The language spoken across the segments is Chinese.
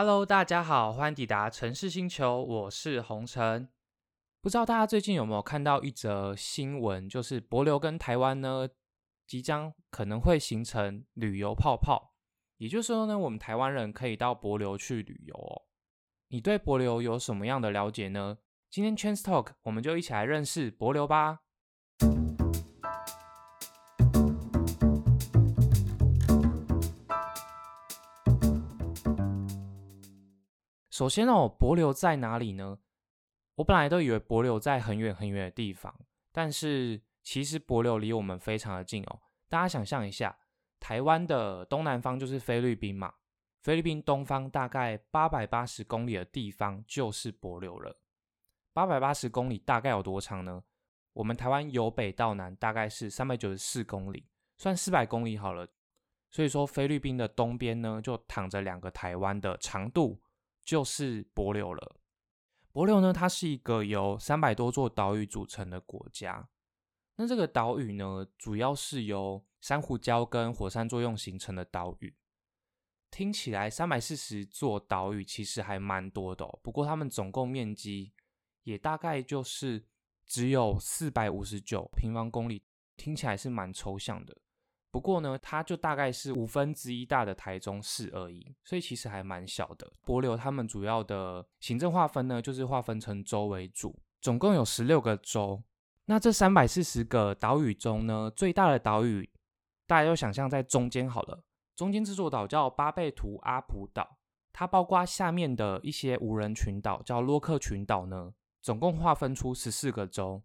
Hello，大家好，欢迎抵达城市星球，我是红尘。不知道大家最近有没有看到一则新闻，就是博流跟台湾呢，即将可能会形成旅游泡泡。也就是说呢，我们台湾人可以到博流去旅游哦。你对博流有什么样的了解呢？今天 Chance Talk，我们就一起来认识博流吧。首先哦，帛琉在哪里呢？我本来都以为帛琉在很远很远的地方，但是其实帛琉离我们非常的近哦。大家想象一下，台湾的东南方就是菲律宾嘛，菲律宾东方大概八百八十公里的地方就是帛琉了。八百八十公里大概有多长呢？我们台湾由北到南大概是三百九十四公里，算四百公里好了。所以说，菲律宾的东边呢，就躺着两个台湾的长度。就是帛琉了。帛琉呢，它是一个由三百多座岛屿组成的国家。那这个岛屿呢，主要是由珊瑚礁跟火山作用形成的岛屿。听起来三百四十座岛屿其实还蛮多的，不过它们总共面积也大概就是只有四百五十九平方公里，听起来是蛮抽象的。不过呢，它就大概是五分之一大的台中市而已，所以其实还蛮小的。帛琉他们主要的行政划分呢，就是划分成州为主，总共有十六个州。那这三百四十个岛屿中呢，最大的岛屿，大家就想象在中间好了。中间这座岛叫巴贝图阿普岛，它包括下面的一些无人群岛，叫洛克群岛呢，总共划分出十四个州。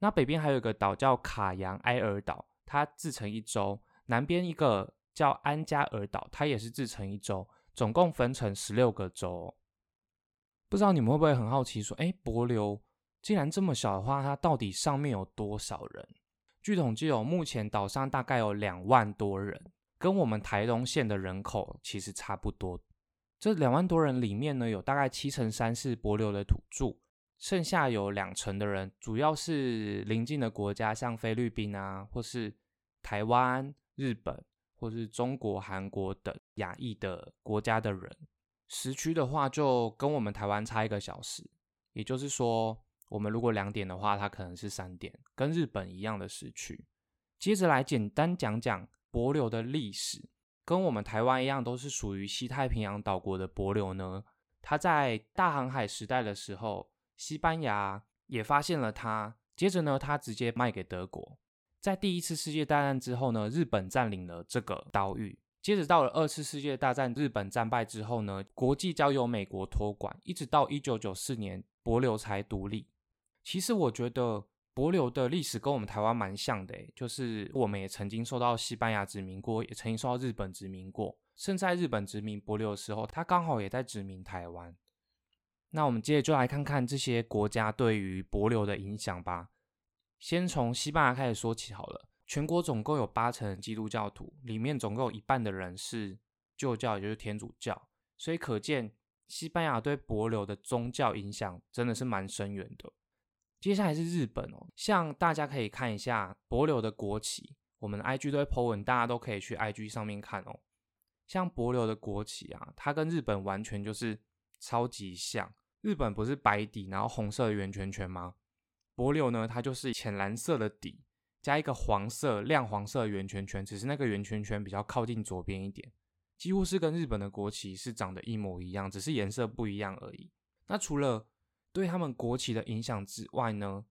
那北边还有一个岛叫卡扬埃尔岛。它自成一州，南边一个叫安加尔岛，它也是自成一州，总共分成十六个州。不知道你们会不会很好奇，说，哎，帛琉既然这么小的话，它到底上面有多少人？据统计，有目前岛上大概有两万多人，跟我们台东县的人口其实差不多。这两万多人里面呢，有大概七成三是帛琉的土著。剩下有两成的人，主要是邻近的国家，像菲律宾啊，或是台湾、日本，或是中国、韩国等亚裔的国家的人。时区的话，就跟我们台湾差一个小时，也就是说，我们如果两点的话，它可能是三点，跟日本一样的时区。接着来简单讲讲帛琉的历史，跟我们台湾一样，都是属于西太平洋岛国的帛琉呢。它在大航海时代的时候。西班牙也发现了它，接着呢，它直接卖给德国。在第一次世界大战之后呢，日本占领了这个岛屿。接着到了二次世界大战，日本战败之后呢，国际交由美国托管，一直到一九九四年，帛琉才独立。其实我觉得帛琉的历史跟我们台湾蛮像的，就是我们也曾经受到西班牙殖民过，也曾经受到日本殖民过。甚在日本殖民帛琉的时候，他刚好也在殖民台湾。那我们接着就来看看这些国家对于帛琉的影响吧。先从西班牙开始说起好了。全国总共有八成基督教徒，里面总共有一半的人是旧教，也就是天主教。所以可见西班牙对帛琉的宗教影响真的是蛮深远的。接下来是日本哦，像大家可以看一下帛琉的国旗，我们 IG 都会 po 文，大家都可以去 IG 上面看哦。像帛琉的国旗啊，它跟日本完全就是超级像。日本不是白底，然后红色的圆圈圈吗？帛琉呢，它就是浅蓝色的底，加一个黄色、亮黄色的圆圈圈，只是那个圆圈圈比较靠近左边一点，几乎是跟日本的国旗是长得一模一样，只是颜色不一样而已。那除了对他们国旗的影响之外呢，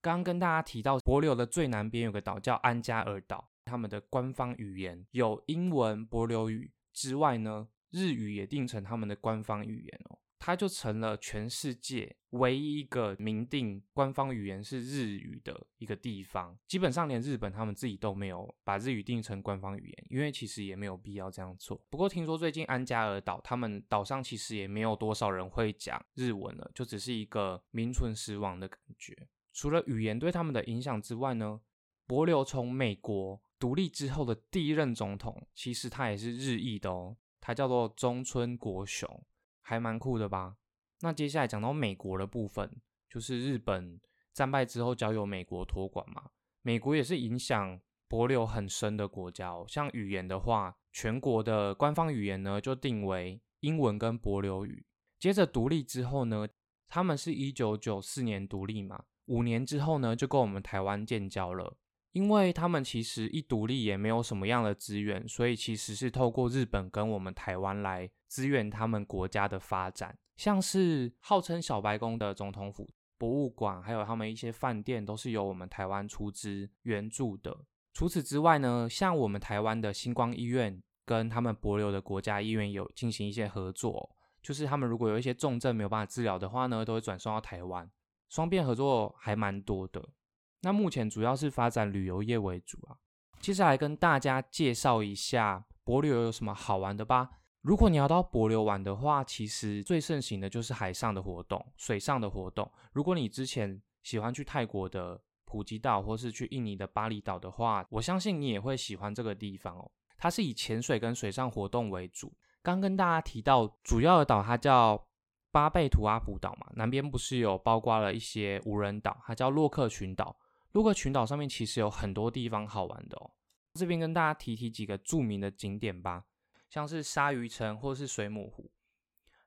刚刚跟大家提到，帛琉的最南边有个岛叫安加尔岛，他们的官方语言有英文、帛琉语之外呢，日语也定成他们的官方语言哦。它就成了全世界唯一一个明定官方语言是日语的一个地方。基本上连日本他们自己都没有把日语定成官方语言，因为其实也没有必要这样做。不过听说最近安加尔岛他们岛上其实也没有多少人会讲日文了，就只是一个名存实亡的感觉。除了语言对他们的影响之外呢，帛琉从美国独立之后的第一任总统，其实他也是日裔的哦，他叫做中村国雄。还蛮酷的吧？那接下来讲到美国的部分，就是日本战败之后交由美国托管嘛。美国也是影响波流很深的国家哦。像语言的话，全国的官方语言呢就定为英文跟帛琉语。接着独立之后呢，他们是一九九四年独立嘛，五年之后呢就跟我们台湾建交了。因为他们其实一独立也没有什么样的资源，所以其实是透过日本跟我们台湾来支援他们国家的发展，像是号称小白宫的总统府、博物馆，还有他们一些饭店，都是由我们台湾出资援助的。除此之外呢，像我们台湾的星光医院跟他们博流的国家医院有进行一些合作，就是他们如果有一些重症没有办法治疗的话呢，都会转送到台湾，双边合作还蛮多的。那目前主要是发展旅游业为主啊。接下来跟大家介绍一下帛琉有什么好玩的吧。如果你要到帛琉玩的话，其实最盛行的就是海上的活动、水上的活动。如果你之前喜欢去泰国的普吉岛，或是去印尼的巴厘岛的话，我相信你也会喜欢这个地方哦。它是以潜水跟水上活动为主。刚跟大家提到主要的岛，它叫巴贝图阿普岛嘛，南边不是有包括了一些无人岛，它叫洛克群岛。洛克群岛上面其实有很多地方好玩的哦，这边跟大家提提几个著名的景点吧，像是鲨鱼城或是水母湖。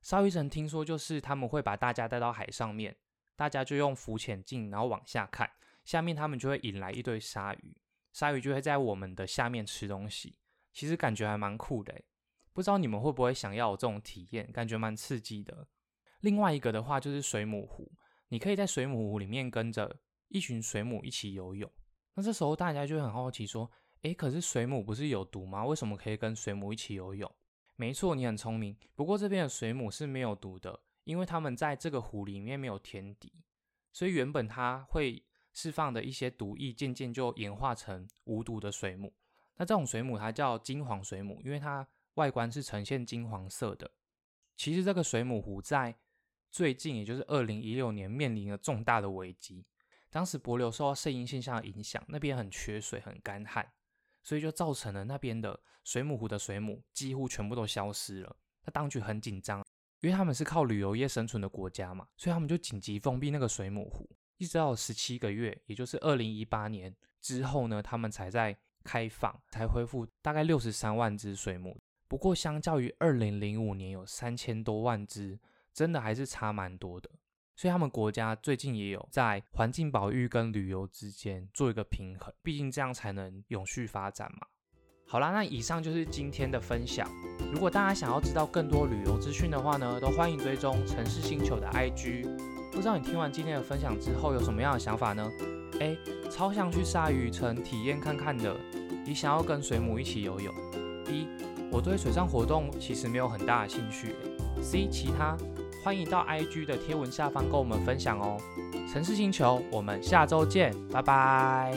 鲨鱼城听说就是他们会把大家带到海上面，大家就用浮潜镜然后往下看，下面他们就会引来一堆鲨鱼，鲨鱼就会在我们的下面吃东西，其实感觉还蛮酷的不知道你们会不会想要有这种体验，感觉蛮刺激的。另外一个的话就是水母湖，你可以在水母湖里面跟着。一群水母一起游泳，那这时候大家就很好奇说：“诶，可是水母不是有毒吗？为什么可以跟水母一起游泳？”没错，你很聪明。不过这边的水母是没有毒的，因为它们在这个湖里面没有天敌，所以原本它会释放的一些毒液，渐渐就演化成无毒的水母。那这种水母它叫金黄水母，因为它外观是呈现金黄色的。其实这个水母湖在最近，也就是二零一六年，面临了重大的危机。当时帛琉受到圣婴现象的影响，那边很缺水，很干旱，所以就造成了那边的水母湖的水母几乎全部都消失了。那当局很紧张，因为他们是靠旅游业生存的国家嘛，所以他们就紧急封闭那个水母湖，一直到十七个月，也就是二零一八年之后呢，他们才在开放，才恢复大概六十三万只水母。不过相较于二零零五年有三千多万只，真的还是差蛮多的。所以他们国家最近也有在环境保育跟旅游之间做一个平衡，毕竟这样才能永续发展嘛。好啦，那以上就是今天的分享。如果大家想要知道更多旅游资讯的话呢，都欢迎追踪城市星球的 IG。不知道你听完今天的分享之后有什么样的想法呢？A 超想去鲨鱼城体验看看的，你想要跟水母一起游泳。B 我对水上活动其实没有很大的兴趣。C 其他。欢迎到 IG 的贴文下方跟我们分享哦。城市星球，我们下周见，拜拜。